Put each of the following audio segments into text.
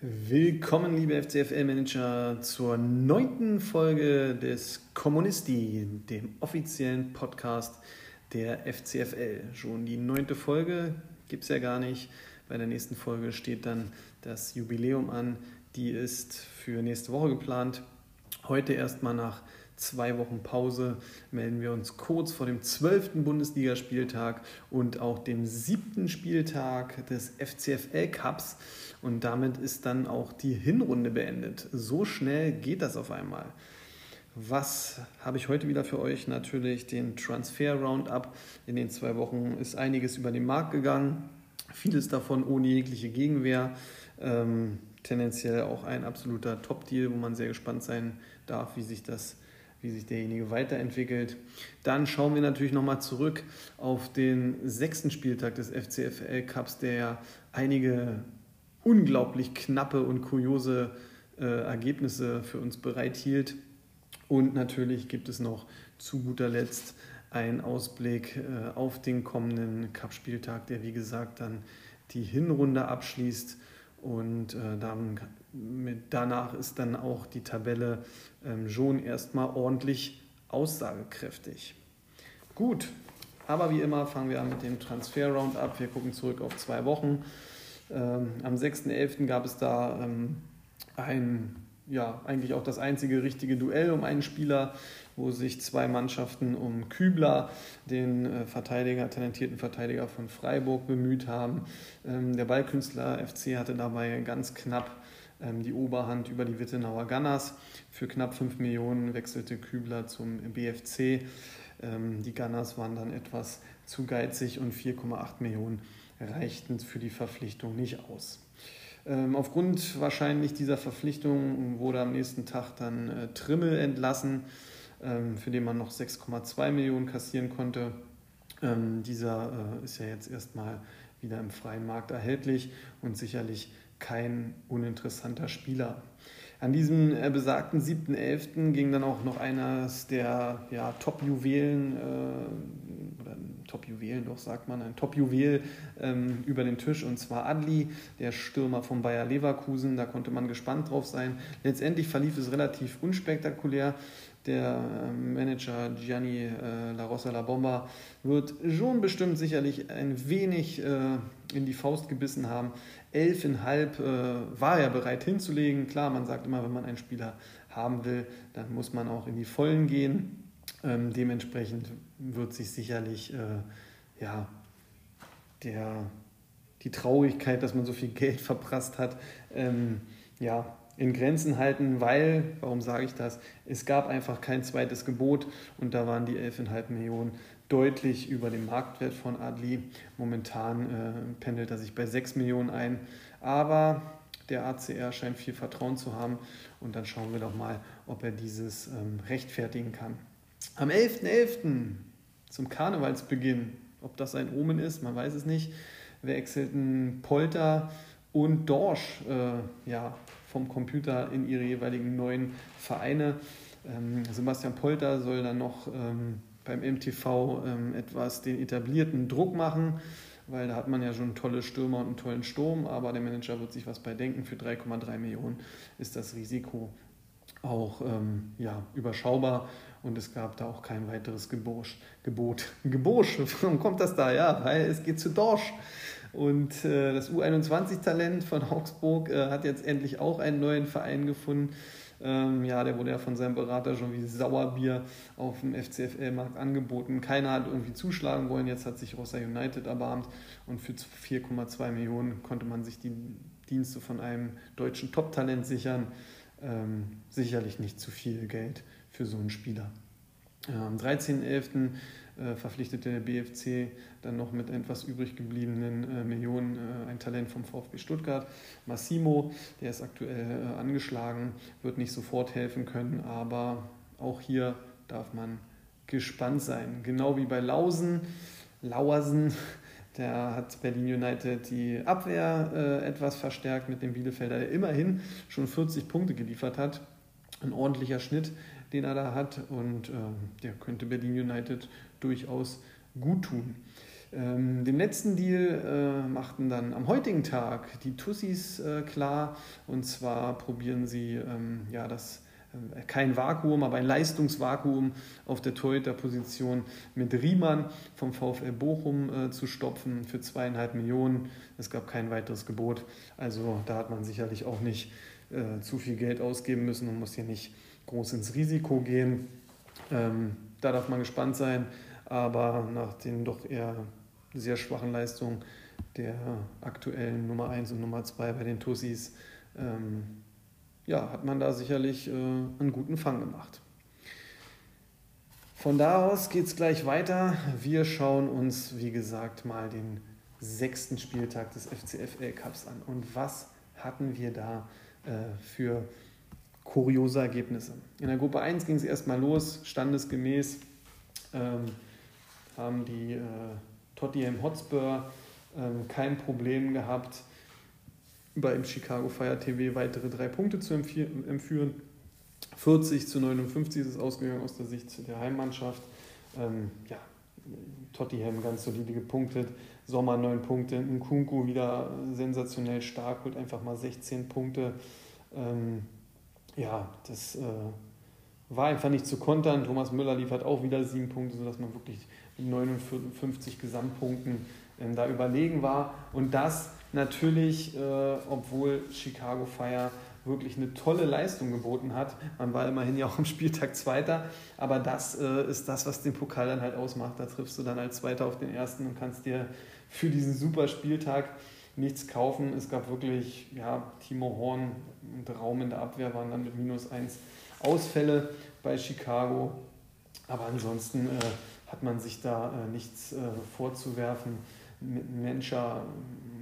Willkommen, liebe FCFL-Manager, zur neunten Folge des Kommunisti, dem offiziellen Podcast der FCFL. Schon die neunte Folge gibt es ja gar nicht. Bei der nächsten Folge steht dann das Jubiläum an. Die ist für nächste Woche geplant. Heute erstmal nach zwei Wochen Pause melden wir uns kurz vor dem zwölften Bundesligaspieltag und auch dem siebten Spieltag des FCFL Cups. Und damit ist dann auch die Hinrunde beendet. So schnell geht das auf einmal. Was habe ich heute wieder für euch? Natürlich den Transfer Roundup. In den zwei Wochen ist einiges über den Markt gegangen. Vieles davon ohne jegliche Gegenwehr. Ähm, tendenziell auch ein absoluter Top-Deal, wo man sehr gespannt sein darf, wie sich das wie sich derjenige weiterentwickelt. Dann schauen wir natürlich nochmal zurück auf den sechsten Spieltag des FCFL Cups, der einige unglaublich knappe und kuriose äh, Ergebnisse für uns bereithielt. Und natürlich gibt es noch zu guter Letzt einen Ausblick äh, auf den kommenden Cup-Spieltag, der wie gesagt dann die Hinrunde abschließt. Und äh, dann mit, danach ist dann auch die Tabelle ähm, schon erstmal ordentlich aussagekräftig. Gut, aber wie immer fangen wir an mit dem Transfer-Roundup. Wir gucken zurück auf zwei Wochen. Ähm, am 6.11. gab es da ähm, ein, ja, eigentlich auch das einzige richtige Duell um einen Spieler, wo sich zwei Mannschaften um Kübler, den äh, Verteidiger, talentierten Verteidiger von Freiburg, bemüht haben. Ähm, der Ballkünstler FC hatte dabei ganz knapp die Oberhand über die Wittenauer Gunners. Für knapp 5 Millionen wechselte Kübler zum BFC. Ähm, die Gunners waren dann etwas zu geizig und 4,8 Millionen reichten für die Verpflichtung nicht aus. Ähm, aufgrund wahrscheinlich dieser Verpflichtung wurde am nächsten Tag dann äh, Trimmel entlassen, für den man noch 6,2 Millionen kassieren konnte. dieser äh, ist ja jetzt erstmal wieder im freien Markt erhältlich und sicherlich kein uninteressanter Spieler. An diesem äh, besagten 7.11. ging dann auch noch eines der ja, Top-Juwelen, äh, oder Top-Juwelen doch sagt man, ein Top-Juwel ähm, über den Tisch und zwar Adli, der Stürmer von Bayer Leverkusen. Da konnte man gespannt drauf sein. Letztendlich verlief es relativ unspektakulär. Der ähm, Manager Gianni äh, La Rossa La Bomba wird schon bestimmt sicherlich ein wenig äh, in die Faust gebissen haben. Elfeinhalb äh, war er bereit hinzulegen. Klar, man sagt immer, wenn man einen Spieler haben will, dann muss man auch in die Vollen gehen. Ähm, dementsprechend wird sich sicherlich äh, ja, der, die Traurigkeit, dass man so viel Geld verprasst hat, ähm, ja, in Grenzen halten, weil, warum sage ich das, es gab einfach kein zweites Gebot und da waren die 11,5 Millionen deutlich über dem Marktwert von Adli. Momentan äh, pendelt er sich bei 6 Millionen ein, aber der ACR scheint viel Vertrauen zu haben und dann schauen wir doch mal, ob er dieses ähm, rechtfertigen kann. Am 11.11. .11. zum Karnevalsbeginn, ob das ein Omen ist, man weiß es nicht, wechselten Polter und Dorsch äh, ja, vom Computer in ihre jeweiligen neuen Vereine. Ähm, Sebastian Polter soll dann noch ähm, beim MTV ähm, etwas den etablierten Druck machen, weil da hat man ja schon tolle Stürmer und einen tollen Sturm, aber der Manager wird sich was bei denken. Für 3,3 Millionen ist das Risiko auch ähm, ja, überschaubar und es gab da auch kein weiteres Gebosch, Gebot. Gebosch, warum kommt das da? Ja, weil es geht zu Dorsch. Und äh, das U21-Talent von Augsburg äh, hat jetzt endlich auch einen neuen Verein gefunden. Ähm, ja, der wurde ja von seinem Berater schon wie Sauerbier auf dem FCFL-Markt angeboten. Keiner hat irgendwie zuschlagen wollen. Jetzt hat sich Rossa United erbarmt und für 4,2 Millionen konnte man sich die Dienste von einem deutschen Top-Talent sichern. Ähm, sicherlich nicht zu viel Geld für so einen Spieler. Am 13.11 äh, verpflichtete der BFC dann noch mit etwas übrig gebliebenen äh, Millionen äh, ein Talent vom VfB Stuttgart. Massimo, der ist aktuell äh, angeschlagen, wird nicht sofort helfen können, aber auch hier darf man gespannt sein. Genau wie bei Lausen, Lauersen, der hat Berlin United die Abwehr äh, etwas verstärkt mit dem Bielefelder, der immerhin schon 40 Punkte geliefert hat. Ein ordentlicher Schnitt den er da hat. Und äh, der könnte Berlin United durchaus gut tun. Ähm, den letzten Deal äh, machten dann am heutigen Tag die Tussis äh, klar. Und zwar probieren sie ähm, ja, das äh, kein Vakuum, aber ein Leistungsvakuum auf der Torhüter-Position mit Riemann vom VfL Bochum äh, zu stopfen für zweieinhalb Millionen. Es gab kein weiteres Gebot. Also da hat man sicherlich auch nicht äh, zu viel Geld ausgeben müssen und muss hier nicht groß ins Risiko gehen. Ähm, da darf man gespannt sein. Aber nach den doch eher sehr schwachen Leistungen der aktuellen Nummer 1 und Nummer 2 bei den Tussis ähm, ja, hat man da sicherlich äh, einen guten Fang gemacht. Von da aus geht es gleich weiter. Wir schauen uns, wie gesagt, mal den sechsten Spieltag des FCFL Cups an. Und was hatten wir da äh, für kuriose Ergebnisse? In der Gruppe 1 ging es erstmal los, standesgemäß ähm, haben die äh, Tottenham Hotspur äh, kein Problem gehabt, beim Chicago Fire TV weitere drei Punkte zu empführen. 40 zu 59 ist es ausgegangen aus der Sicht der Heimmannschaft. Ähm, ja, Tottenham ganz solide gepunktet. Sommer 9 Punkte. Nkunku wieder sensationell stark, holt einfach mal 16 Punkte. Ähm, ja, das äh, war einfach nicht zu kontern. Thomas Müller liefert auch wieder 7 Punkte, sodass man wirklich 59 Gesamtpunkten ähm, da überlegen war. Und das natürlich, äh, obwohl Chicago Fire wirklich eine tolle Leistung geboten hat. Man war immerhin ja auch am Spieltag Zweiter, aber das äh, ist das, was den Pokal dann halt ausmacht. Da triffst du dann als Zweiter auf den Ersten und kannst dir für diesen super Spieltag nichts kaufen. Es gab wirklich, ja, Timo Horn und Raum in der Abwehr waren dann mit minus eins Ausfälle bei Chicago. Aber ansonsten äh, hat man sich da äh, nichts äh, vorzuwerfen. Menscher,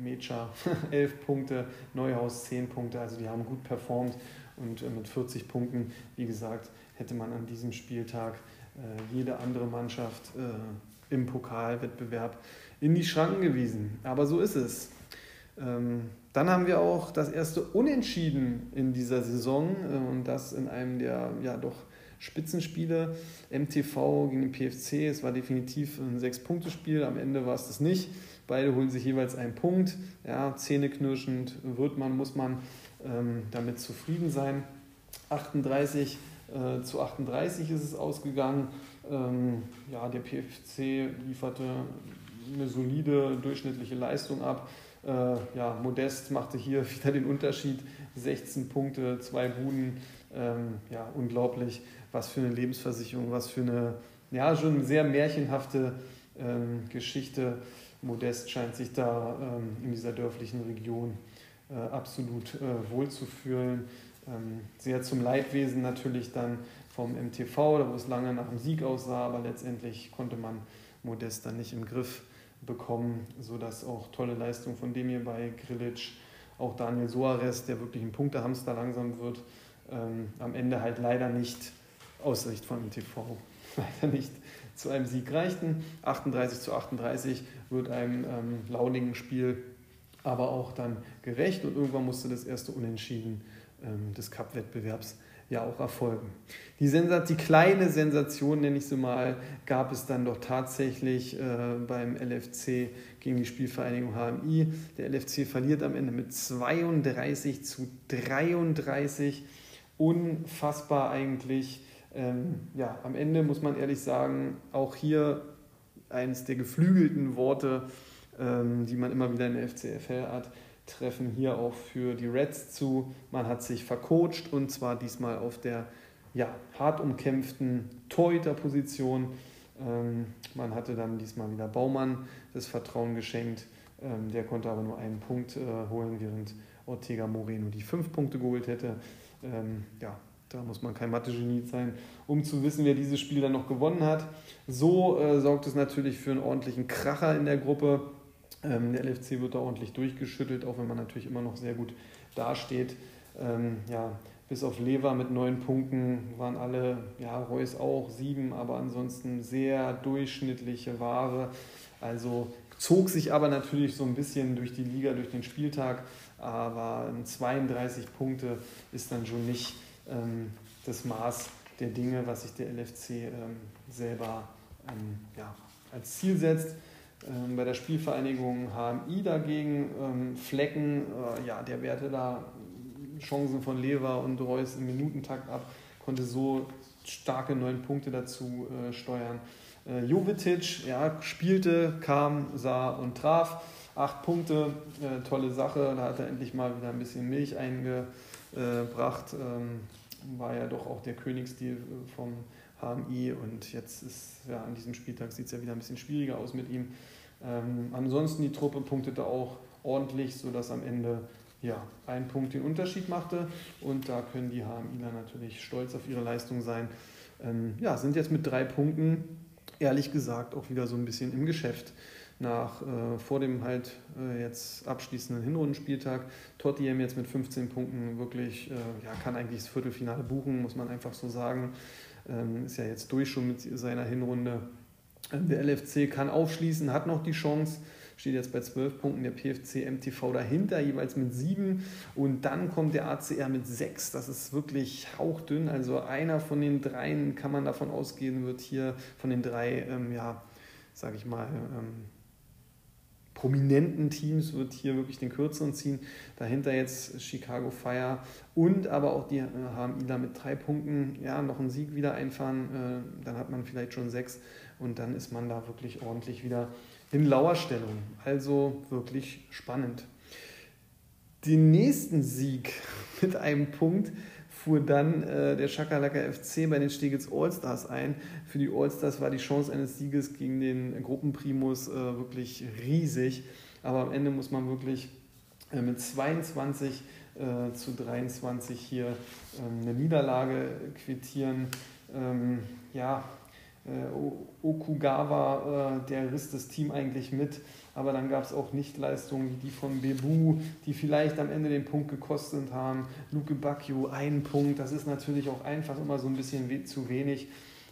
Mecha 11 Punkte, Neuhaus 10 Punkte, also die haben gut performt und äh, mit 40 Punkten, wie gesagt, hätte man an diesem Spieltag äh, jede andere Mannschaft äh, im Pokalwettbewerb in die Schranken gewiesen. Aber so ist es. Ähm, dann haben wir auch das erste Unentschieden in dieser Saison und das in einem der ja doch Spitzenspiele. MTV gegen den PFC, es war definitiv ein Sechs-Punkte-Spiel, am Ende war es das nicht. Beide holen sich jeweils einen Punkt. Ja, zähneknirschend wird man, muss man ähm, damit zufrieden sein. 38 äh, zu 38 ist es ausgegangen. Ähm, ja, der PFC lieferte eine solide durchschnittliche Leistung ab. Äh, ja, Modest machte hier wieder den Unterschied. 16 Punkte, zwei Buden. Ähm, ja, unglaublich. Was für eine Lebensversicherung, was für eine, ja, schon sehr märchenhafte ähm, Geschichte. Modest scheint sich da ähm, in dieser dörflichen Region äh, absolut äh, wohlzufühlen. Ähm, sehr zum Leidwesen natürlich dann vom MTV, da wo es lange nach dem Sieg aussah, aber letztendlich konnte man Modest dann nicht im Griff bekommen, sodass auch tolle Leistungen von dem hier bei Grilic, auch Daniel Soares, der wirklich ein Punktehamster langsam wird, ähm, am Ende halt leider nicht aus Sicht von MTV leider nicht zu einem Sieg reichten. 38 zu 38 wird einem ähm, launigen Spiel aber auch dann gerecht und irgendwann musste das erste Unentschieden ähm, des Cup-Wettbewerbs ja auch erfolgen. Die, Sensat die kleine Sensation, nenne ich sie mal, gab es dann doch tatsächlich äh, beim LFC gegen die Spielvereinigung HMI. Der LFC verliert am Ende mit 32 zu 33. Unfassbar eigentlich. Ähm, ja, am Ende muss man ehrlich sagen, auch hier eines der geflügelten Worte, ähm, die man immer wieder in der FCFL hat, treffen hier auch für die Reds zu. Man hat sich vercoacht und zwar diesmal auf der ja, hart umkämpften Torhüter-Position. Ähm, man hatte dann diesmal wieder Baumann das Vertrauen geschenkt. Ähm, der konnte aber nur einen Punkt äh, holen, während Ortega Moreno die fünf Punkte geholt hätte. Ähm, ja, da muss man kein Mathe-Genie sein, um zu wissen, wer dieses Spiel dann noch gewonnen hat. So äh, sorgt es natürlich für einen ordentlichen Kracher in der Gruppe. Ähm, der LFC wird da ordentlich durchgeschüttelt, auch wenn man natürlich immer noch sehr gut dasteht. Ähm, ja, bis auf Lever mit neun Punkten waren alle, ja, Reus auch sieben, aber ansonsten sehr durchschnittliche Ware. Also zog sich aber natürlich so ein bisschen durch die Liga, durch den Spieltag. Aber 32 Punkte ist dann schon nicht ähm, das Maß der Dinge, was sich der LFC ähm, selber ähm, ja, als Ziel setzt. Ähm, bei der Spielvereinigung HMI dagegen ähm, Flecken, äh, ja, der wehrte da Chancen von Lever und Reus im Minutentakt ab, konnte so starke neun Punkte dazu äh, steuern. Äh, Jovetic ja, spielte, kam, sah und traf. Acht Punkte, äh, tolle Sache. Da hat er endlich mal wieder ein bisschen Milch eingebracht. Ähm, war ja doch auch der Königsstil vom HMI und jetzt ist ja an diesem Spieltag sieht es ja wieder ein bisschen schwieriger aus mit ihm. Ähm, ansonsten die Truppe punktete auch ordentlich, sodass am Ende ja, ein Punkt den Unterschied machte und da können die HMIler natürlich stolz auf ihre Leistung sein. Ähm, ja, sind jetzt mit drei Punkten ehrlich gesagt auch wieder so ein bisschen im Geschäft nach äh, vor dem halt äh, jetzt abschließenden Hinrundenspieltag. Tottenham jetzt mit 15 Punkten wirklich, äh, ja, kann eigentlich das Viertelfinale buchen, muss man einfach so sagen. Ähm, ist ja jetzt durch schon mit seiner Hinrunde. Ähm, der LFC kann aufschließen, hat noch die Chance, steht jetzt bei 12 Punkten, der PFC MTV dahinter, jeweils mit 7. Und dann kommt der ACR mit 6. Das ist wirklich hauchdünn. Also einer von den dreien kann man davon ausgehen, wird hier von den drei, ähm, ja, sage ich mal, ähm, prominenten Teams wird hier wirklich den kürzeren ziehen. Dahinter jetzt Chicago Fire und aber auch die HMI da mit drei Punkten ja, noch einen Sieg wieder einfahren. Äh, dann hat man vielleicht schon sechs und dann ist man da wirklich ordentlich wieder in Lauerstellung. Also wirklich spannend. Den nächsten Sieg mit einem Punkt fuhr dann äh, der Schakalaka FC bei den Stegels Allstars ein. Für die Allstars war die Chance eines Sieges gegen den Gruppenprimus äh, wirklich riesig. Aber am Ende muss man wirklich äh, mit 22 äh, zu 23 hier ähm, eine Niederlage quittieren. Ähm, ja, äh, Okugawa, äh, der riss das Team eigentlich mit, aber dann gab es auch Nichtleistungen wie die von Bebu, die vielleicht am Ende den Punkt gekostet haben. Luke Bacchio, einen Punkt, das ist natürlich auch einfach immer so ein bisschen zu wenig.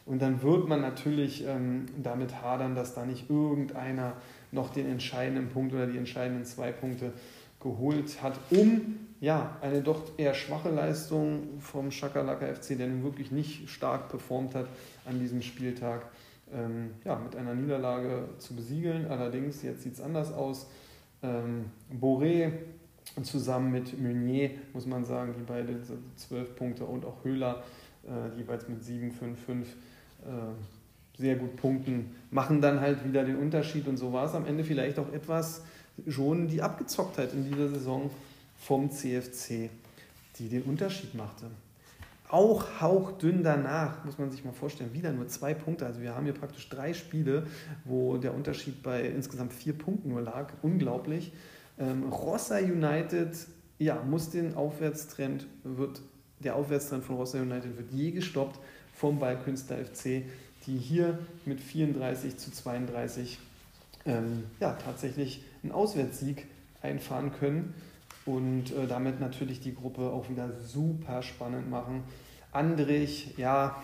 Und dann wird man natürlich ähm, damit hadern, dass da nicht irgendeiner noch den entscheidenden Punkt oder die entscheidenden zwei Punkte geholt hat, um ja, eine doch eher schwache Leistung vom Schakalaka FC, der nun wirklich nicht stark performt hat an diesem Spieltag, ähm, ja, mit einer Niederlage zu besiegeln. Allerdings, jetzt sieht es anders aus. Ähm, Boré zusammen mit Meunier, muss man sagen, die beide zwölf Punkte und auch Höhler äh, jeweils mit 7, 5, 5 äh, sehr gut punkten, machen dann halt wieder den Unterschied und so war es am Ende vielleicht auch etwas schon die Abgezocktheit in dieser Saison vom CFC, die den Unterschied machte. Auch hauchdünn danach, muss man sich mal vorstellen, wieder nur zwei Punkte. Also wir haben hier praktisch drei Spiele, wo der Unterschied bei insgesamt vier Punkten nur lag. Unglaublich. Ähm, Rossa United, ja, muss den Aufwärtstrend, wird, der Aufwärtstrend von Rossa United wird je gestoppt vom Ballkünstler FC, die hier mit 34 zu 32 ähm, ja, tatsächlich einen Auswärtssieg einfahren können und äh, damit natürlich die Gruppe auch wieder super spannend machen. Andrich, ja,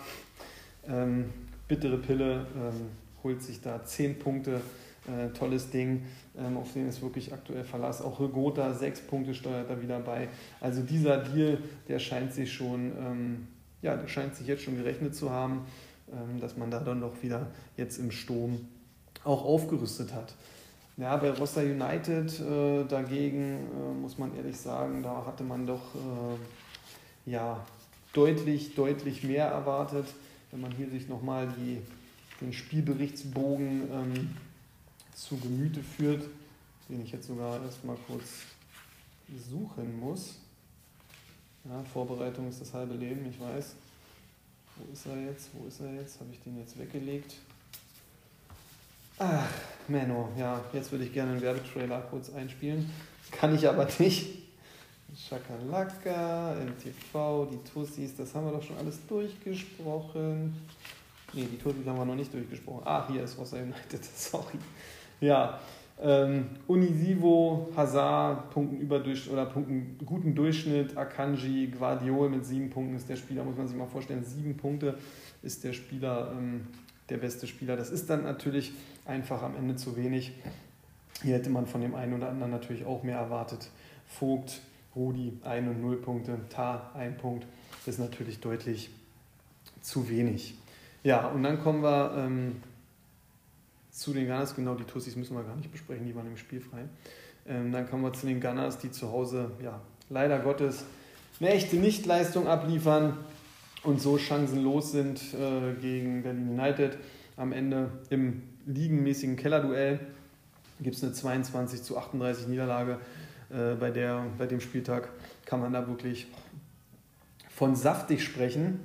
ähm, bittere Pille, ähm, holt sich da 10 Punkte, äh, tolles Ding, ähm, auf den ist wirklich aktuell Verlass. Auch Rigota, 6 Punkte steuert er wieder bei. Also dieser Deal, der scheint sich schon, ähm, ja, der scheint sich jetzt schon gerechnet zu haben, ähm, dass man da dann doch wieder jetzt im Sturm auch aufgerüstet hat. Ja, bei Rossa United äh, dagegen äh, muss man ehrlich sagen, da hatte man doch äh, ja, deutlich, deutlich mehr erwartet. Wenn man hier sich nochmal den Spielberichtsbogen ähm, zu Gemüte führt, den ich jetzt sogar erstmal kurz suchen muss. Ja, Vorbereitung ist das halbe Leben, ich weiß. Wo ist er jetzt? Wo ist er jetzt? Habe ich den jetzt weggelegt? Ach, Menno, ja, jetzt würde ich gerne einen Werbetrailer kurz einspielen. Kann ich aber nicht. Schakalaka, MTV, die Tussis, das haben wir doch schon alles durchgesprochen. Ne, die Tussis haben wir noch nicht durchgesprochen. Ah, hier ist Rossa United, sorry. Ja, ähm, Unisivo, Hazard, Punkten überdurchschnitt oder Punkten guten Durchschnitt, Akanji, Guardiol mit sieben Punkten ist der Spieler, muss man sich mal vorstellen. Sieben Punkte ist der Spieler, ähm, der beste Spieler. Das ist dann natürlich einfach am Ende zu wenig. Hier hätte man von dem einen oder anderen natürlich auch mehr erwartet. Vogt, Rudi, 1 und 0 Punkte, Tar, 1 Punkt, ist natürlich deutlich zu wenig. Ja, und dann kommen wir ähm, zu den Gunners. Genau, die Tussis müssen wir gar nicht besprechen, die waren im Spielfrei. Ähm, dann kommen wir zu den Gunners, die zu Hause, ja, leider Gottes, eine echte Nichtleistung abliefern und so chancenlos sind äh, gegen Berlin United. Am Ende im ligenmäßigen Kellerduell gibt es eine 22 zu 38 Niederlage. Äh, bei, der, bei dem Spieltag kann man da wirklich von saftig sprechen.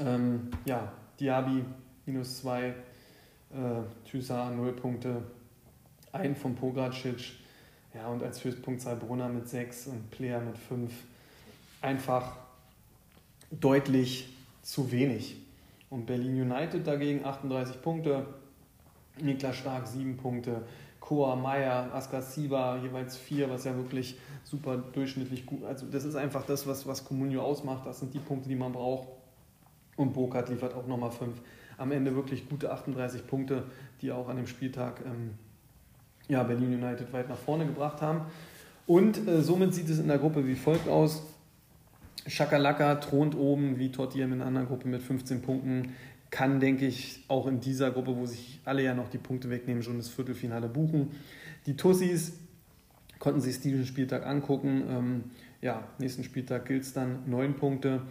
Ähm, ja, Diaby minus 2, äh, Thysa 0 Punkte, ein von Pogacic ja, und als Höchstpunktzahl Brunner mit 6 und Player mit 5. Einfach deutlich zu wenig. Und Berlin United dagegen 38 Punkte, Niklas Stark 7 Punkte, Koa, Meier, Askar Siba jeweils 4, was ja wirklich super durchschnittlich gut Also das ist einfach das, was, was Comunio ausmacht. Das sind die Punkte, die man braucht. Und Burkhardt liefert auch nochmal 5. Am Ende wirklich gute 38 Punkte, die auch an dem Spieltag ähm, ja, Berlin United weit nach vorne gebracht haben. Und äh, somit sieht es in der Gruppe wie folgt aus. Schakalaka thront oben wie Tortiem in einer anderen Gruppe mit 15 Punkten. Kann, denke ich, auch in dieser Gruppe, wo sich alle ja noch die Punkte wegnehmen, schon das Viertelfinale buchen. Die Tussis konnten sich diesen Spieltag angucken. Ähm, ja, nächsten Spieltag gilt es dann neun Punkte.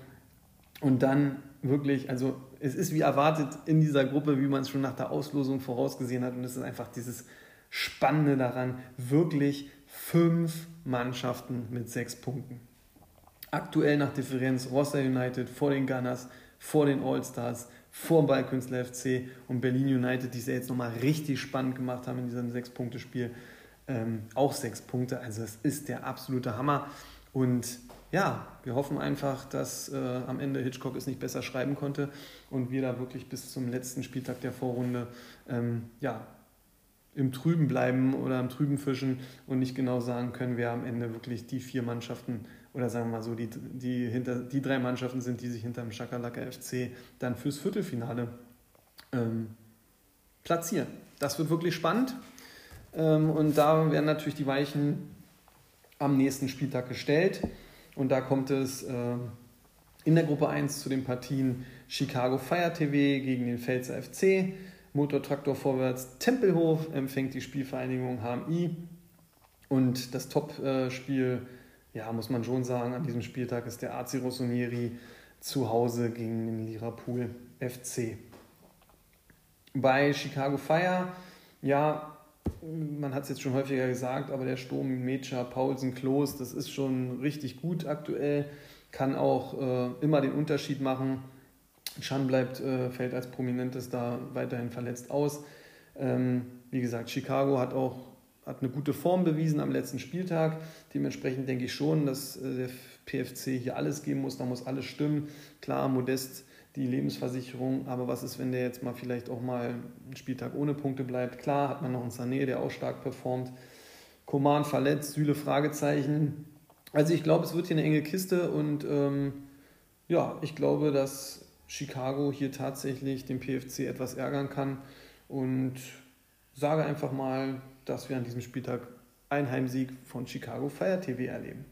Und dann wirklich, also es ist wie erwartet in dieser Gruppe, wie man es schon nach der Auslosung vorausgesehen hat. Und es ist einfach dieses Spannende daran, wirklich fünf Mannschaften mit sechs Punkten. Aktuell nach Differenz Rossa United vor den Gunners, vor den All-Stars, vor Ballkünstler FC und Berlin United, die es ja jetzt nochmal richtig spannend gemacht haben in diesem Sechs-Punkte-Spiel, ähm, auch sechs Punkte. Also es ist der absolute Hammer. Und ja, wir hoffen einfach, dass äh, am Ende Hitchcock es nicht besser schreiben konnte und wir da wirklich bis zum letzten Spieltag der Vorrunde ähm, ja, im Trüben bleiben oder im Trüben fischen und nicht genau sagen können, wer am Ende wirklich die vier Mannschaften oder sagen wir mal so, die, die, hinter, die drei Mannschaften sind, die sich hinter dem Schakalaka FC dann fürs Viertelfinale ähm, platzieren. Das wird wirklich spannend. Ähm, und da werden natürlich die Weichen am nächsten Spieltag gestellt. Und da kommt es äh, in der Gruppe 1 zu den Partien Chicago Fire TV gegen den Pfälzer FC, Motortraktor vorwärts Tempelhof empfängt die Spielvereinigung HMI und das Top-Spiel ja, muss man schon sagen, an diesem Spieltag ist der AC Rossoneri zu Hause gegen den Liverpool FC. Bei Chicago Fire, ja, man hat es jetzt schon häufiger gesagt, aber der Sturm Mecha, Paulsen, Klos, das ist schon richtig gut aktuell, kann auch äh, immer den Unterschied machen. Chan bleibt, äh, fällt als Prominentes da weiterhin verletzt aus. Ähm, wie gesagt, Chicago hat auch hat eine gute Form bewiesen am letzten Spieltag. Dementsprechend denke ich schon, dass äh, der PFC hier alles geben muss, da muss alles stimmen. Klar, Modest die Lebensversicherung, aber was ist, wenn der jetzt mal vielleicht auch mal einen Spieltag ohne Punkte bleibt? Klar, hat man noch einen Sané, der auch stark performt. Koman verletzt, Süle Fragezeichen. Also ich glaube, es wird hier eine enge Kiste und ähm, ja, ich glaube, dass Chicago hier tatsächlich den PFC etwas ärgern kann und sage einfach mal dass wir an diesem Spieltag einen Heimsieg von Chicago Fire TV erleben.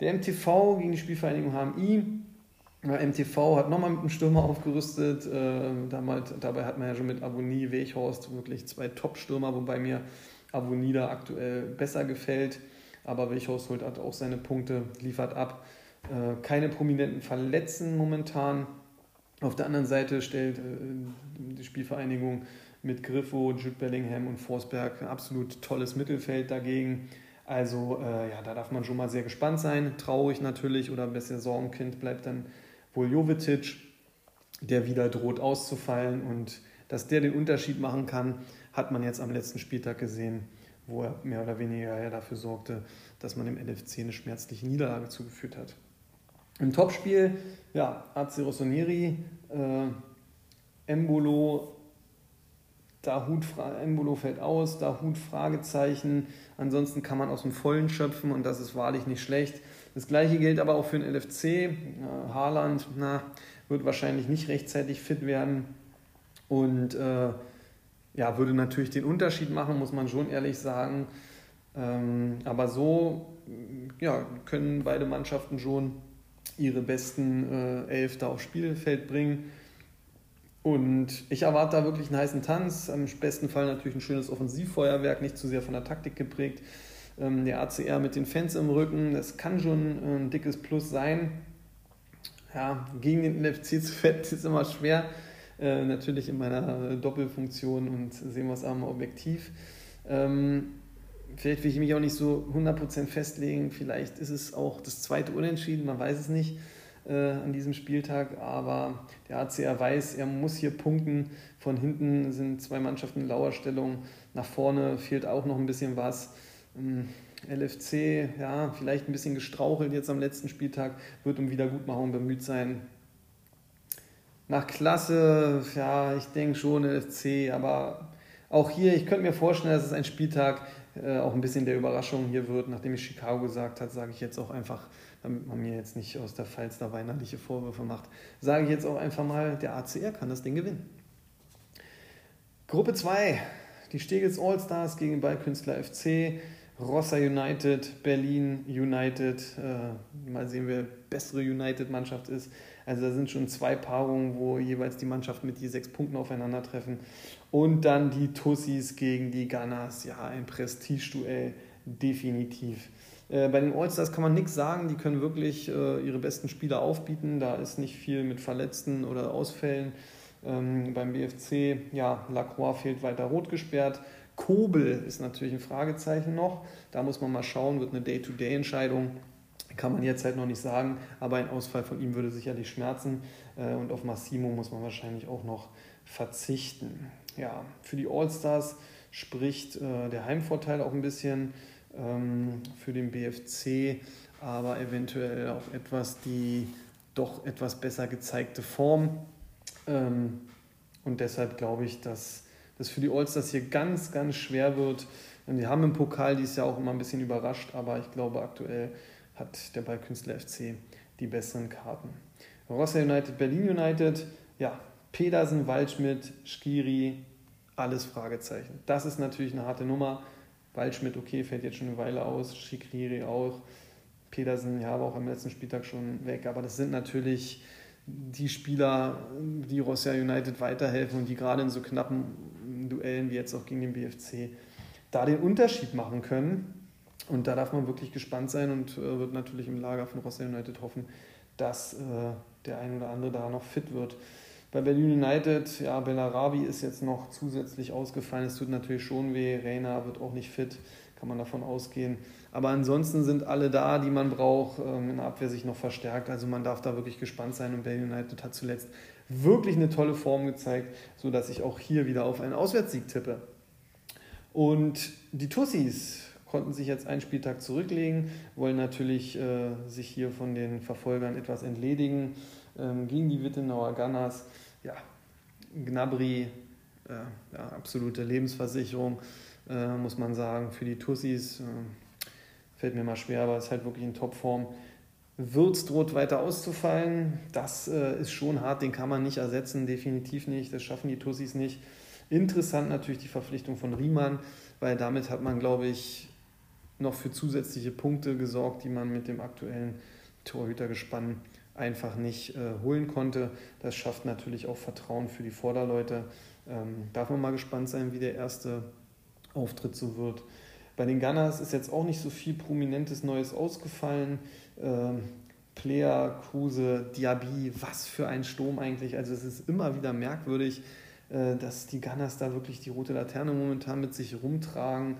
Der MTV gegen die Spielvereinigung HMI. MTV hat nochmal mit einem Stürmer aufgerüstet. Äh, damals, dabei hat man ja schon mit Avonie, Weghorst wirklich zwei Top-Stürmer, wobei mir Avonie da aktuell besser gefällt. Aber Weghorst holt halt auch seine Punkte, liefert ab. Äh, keine prominenten Verletzten momentan. Auf der anderen Seite stellt äh, die Spielvereinigung mit Griffo, Jude Bellingham und Forsberg ein absolut tolles Mittelfeld dagegen. Also äh, ja, da darf man schon mal sehr gespannt sein. Traurig natürlich oder besser Sorgenkind bleibt dann wohl Jovetic, der wieder droht auszufallen. Und dass der den Unterschied machen kann, hat man jetzt am letzten Spieltag gesehen, wo er mehr oder weniger ja dafür sorgte, dass man dem LFC eine schmerzliche Niederlage zugeführt hat. Im Topspiel, ja, AC Rossoneri, äh, Embolo da Hut, Embolo fällt aus, da Hut, Fragezeichen. Ansonsten kann man aus dem Vollen schöpfen und das ist wahrlich nicht schlecht. Das gleiche gilt aber auch für den LFC. Haaland na, wird wahrscheinlich nicht rechtzeitig fit werden und äh, ja, würde natürlich den Unterschied machen, muss man schon ehrlich sagen. Ähm, aber so ja, können beide Mannschaften schon ihre besten äh, Elf da aufs Spielfeld bringen. Und ich erwarte da wirklich einen heißen Tanz. Am besten Fall natürlich ein schönes Offensivfeuerwerk, nicht zu sehr von der Taktik geprägt. Ähm, der ACR mit den Fans im Rücken, das kann schon ein dickes Plus sein. Ja, gegen den NFC zu wetten ist immer schwer. Äh, natürlich in meiner Doppelfunktion und sehen wir es am Objektiv. Ähm, vielleicht will ich mich auch nicht so 100% festlegen. Vielleicht ist es auch das zweite Unentschieden, man weiß es nicht äh, an diesem Spieltag. Aber der ACR weiß, er muss hier punkten. Von hinten sind zwei Mannschaften in Lauerstellung. Nach vorne fehlt auch noch ein bisschen was. Ähm, LFC, ja, vielleicht ein bisschen gestrauchelt jetzt am letzten Spieltag, wird um Wiedergutmachung bemüht sein. Nach Klasse, ja, ich denke schon LFC, aber auch hier, ich könnte mir vorstellen, dass es ein Spieltag äh, auch ein bisschen der Überraschung hier wird. Nachdem ich Chicago gesagt habe, sage ich jetzt auch einfach, damit man mir jetzt nicht aus der Pfalz da weinerliche Vorwürfe macht, sage ich jetzt auch einfach mal, der ACR kann das Ding gewinnen. Gruppe 2, die Stegels Allstars gegen Ballkünstler FC, Rossa United, Berlin United, äh, mal sehen, wer bessere United-Mannschaft ist. Also da sind schon zwei Paarungen, wo jeweils die Mannschaften mit je sechs Punkten aufeinandertreffen. Und dann die Tussis gegen die Gunners. Ja, ein Prestigeduell, definitiv. Äh, bei den Allstars kann man nichts sagen, die können wirklich äh, ihre besten Spieler aufbieten. Da ist nicht viel mit Verletzten oder Ausfällen. Ähm, beim BFC, ja, Lacroix fehlt weiter rot gesperrt. Kobel ist natürlich ein Fragezeichen noch. Da muss man mal schauen, wird eine Day-to-Day-Entscheidung. Kann man jetzt halt noch nicht sagen, aber ein Ausfall von ihm würde sicherlich schmerzen. Äh, und auf Massimo muss man wahrscheinlich auch noch verzichten ja, für die All-Stars spricht der Heimvorteil auch ein bisschen für den BFC, aber eventuell auch etwas die doch etwas besser gezeigte Form. Ähm, und deshalb glaube ich, dass das für die Allstars hier ganz, ganz schwer wird. Die haben im Pokal dieses Jahr auch immer ein bisschen überrascht, aber ich glaube, aktuell hat der Ballkünstler FC die besseren Karten. Rossa United, Berlin United, ja, Pedersen, Waldschmidt, Skiri, alles Fragezeichen. Das ist natürlich eine harte Nummer. Waldschmidt, okay, fällt jetzt schon eine Weile aus, Schikiri auch, Pedersen, ja, war auch am letzten Spieltag schon weg, aber das sind natürlich die Spieler, die Rossia United weiterhelfen und die gerade in so knappen Duellen wie jetzt auch gegen den BFC da den Unterschied machen können. Und da darf man wirklich gespannt sein und äh, wird natürlich im Lager von Rossia United hoffen, dass äh, der ein oder andere da noch fit wird. Bei Berlin United, ja, Bellarabi ist jetzt noch zusätzlich ausgefallen. Es tut natürlich schon weh. Reina wird auch nicht fit, kann man davon ausgehen. Aber ansonsten sind alle da, die man braucht. Ähm, in der Abwehr sich noch verstärkt. Also man darf da wirklich gespannt sein. Und Berlin United hat zuletzt wirklich eine tolle Form gezeigt, sodass ich auch hier wieder auf einen Auswärtssieg tippe. Und die Tussis konnten sich jetzt einen Spieltag zurücklegen, wollen natürlich äh, sich hier von den Verfolgern etwas entledigen ähm, gegen die Wittenauer Gunners. Ja, Gnabry, äh, ja, absolute Lebensversicherung, äh, muss man sagen, für die Tussis. Äh, fällt mir mal schwer, aber ist halt wirklich in Topform. Würz droht weiter auszufallen. Das äh, ist schon hart, den kann man nicht ersetzen, definitiv nicht. Das schaffen die Tussis nicht. Interessant natürlich die Verpflichtung von Riemann, weil damit hat man, glaube ich, noch für zusätzliche Punkte gesorgt, die man mit dem aktuellen Torhütergespann einfach nicht äh, holen konnte. Das schafft natürlich auch Vertrauen für die Vorderleute. Ähm, darf man mal gespannt sein, wie der erste Auftritt so wird. Bei den Gunners ist jetzt auch nicht so viel Prominentes Neues ausgefallen. Ähm, Player, Kruse, Diaby, was für ein Sturm eigentlich. Also es ist immer wieder merkwürdig, äh, dass die Gunners da wirklich die rote Laterne momentan mit sich rumtragen.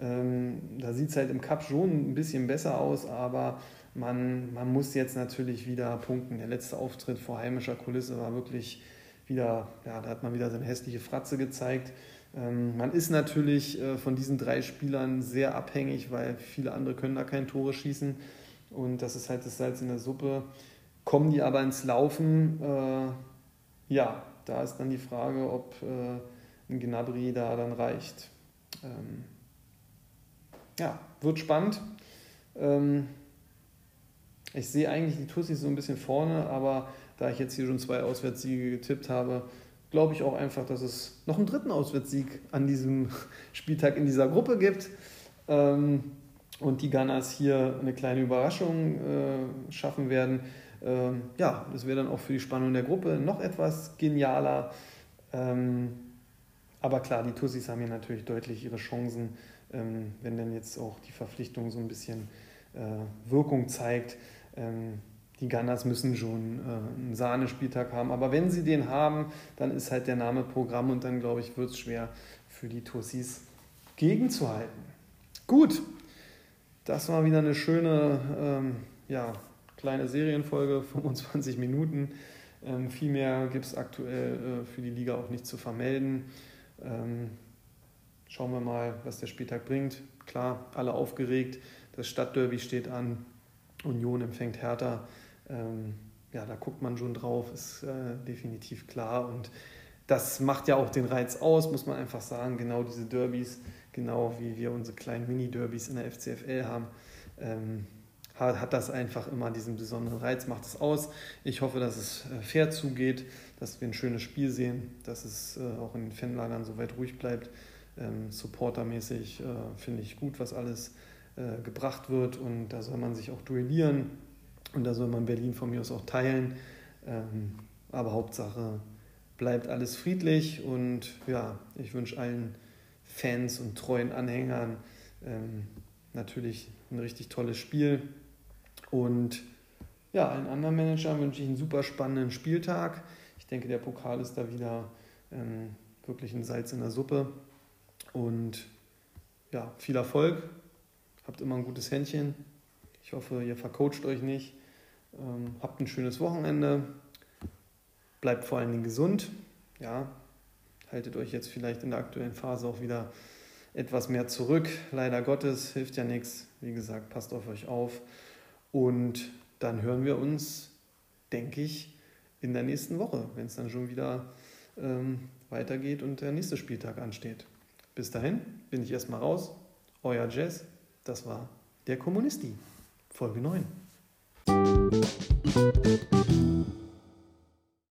Ähm, da sieht es halt im Cup schon ein bisschen besser aus, aber man, man muss jetzt natürlich wieder punkten. Der letzte Auftritt vor heimischer Kulisse war wirklich wieder, ja, da hat man wieder seine hässliche Fratze gezeigt. Ähm, man ist natürlich äh, von diesen drei Spielern sehr abhängig, weil viele andere können da kein Tore schießen. Und das ist halt das Salz in der Suppe. Kommen die aber ins Laufen, äh, ja, da ist dann die Frage, ob äh, ein Gnabry da dann reicht. Ähm, ja, wird spannend. Ähm, ich sehe eigentlich die Tussis so ein bisschen vorne, aber da ich jetzt hier schon zwei Auswärtssiege getippt habe, glaube ich auch einfach, dass es noch einen dritten Auswärtssieg an diesem Spieltag in dieser Gruppe gibt. Ähm, und die Gunners hier eine kleine Überraschung äh, schaffen werden. ähm, ja, das wäre dann auch für die Spannung der Gruppe noch etwas genialer. Ähm, aber klar, die Tussis haben hier natürlich deutlich ihre Chancen, wenn dann jetzt auch die Verpflichtung so ein bisschen äh, Wirkung zeigt. Ähm, die Gunners müssen schon äh, einen Sahnespieltag haben. Aber wenn sie den haben, dann ist halt der Name Programm und dann, glaube ich, wird es schwer für die Tussis gegenzuhalten. Gut, das war wieder eine schöne ähm, ja, kleine Serienfolge, 25 Minuten. Ähm, viel mehr gibt es aktuell äh, für die Liga auch nicht zu vermelden. Ähm, schauen wir mal, was der Spieltag bringt. Klar, alle aufgeregt. Das Stadtderby steht an. Union empfängt Hertha. Ähm, ja, da guckt man schon drauf, ist äh, definitiv klar. Und das macht ja auch den Reiz aus, muss man einfach sagen. Genau diese Derbys, genau wie wir unsere kleinen Mini-Derbys in der FCFL haben, ähm, hat, hat das einfach immer diesen besonderen Reiz, macht es aus. Ich hoffe, dass es äh, fair zugeht, dass wir ein schönes Spiel sehen, dass es äh, auch in den Fanlagern soweit ruhig bleibt. Ähm, Supportermäßig äh, finde ich gut, was alles äh, gebracht wird und da soll man sich auch duellieren und da soll man Berlin von mir aus auch teilen. Ähm, aber Hauptsache bleibt alles friedlich und ja, ich wünsche allen Fans und treuen Anhängern ähm, natürlich ein richtig tolles Spiel. Und ja, allen anderen Managern wünsche ich einen super spannenden Spieltag. Ich denke, der Pokal ist da wieder ähm, wirklich ein Salz in der Suppe. Und ja, viel Erfolg. Habt immer ein gutes Händchen. Ich hoffe, ihr vercoacht euch nicht. Ähm, habt ein schönes Wochenende. Bleibt vor allen Dingen gesund. Ja, haltet euch jetzt vielleicht in der aktuellen Phase auch wieder etwas mehr zurück. Leider Gottes hilft ja nichts. Wie gesagt, passt auf euch auf. Und dann hören wir uns, denke ich, in der nächsten Woche, wenn es dann schon wieder ähm, weitergeht und der nächste Spieltag ansteht. Bis dahin bin ich erstmal raus. Euer Jazz, das war der Kommunisti, Folge 9.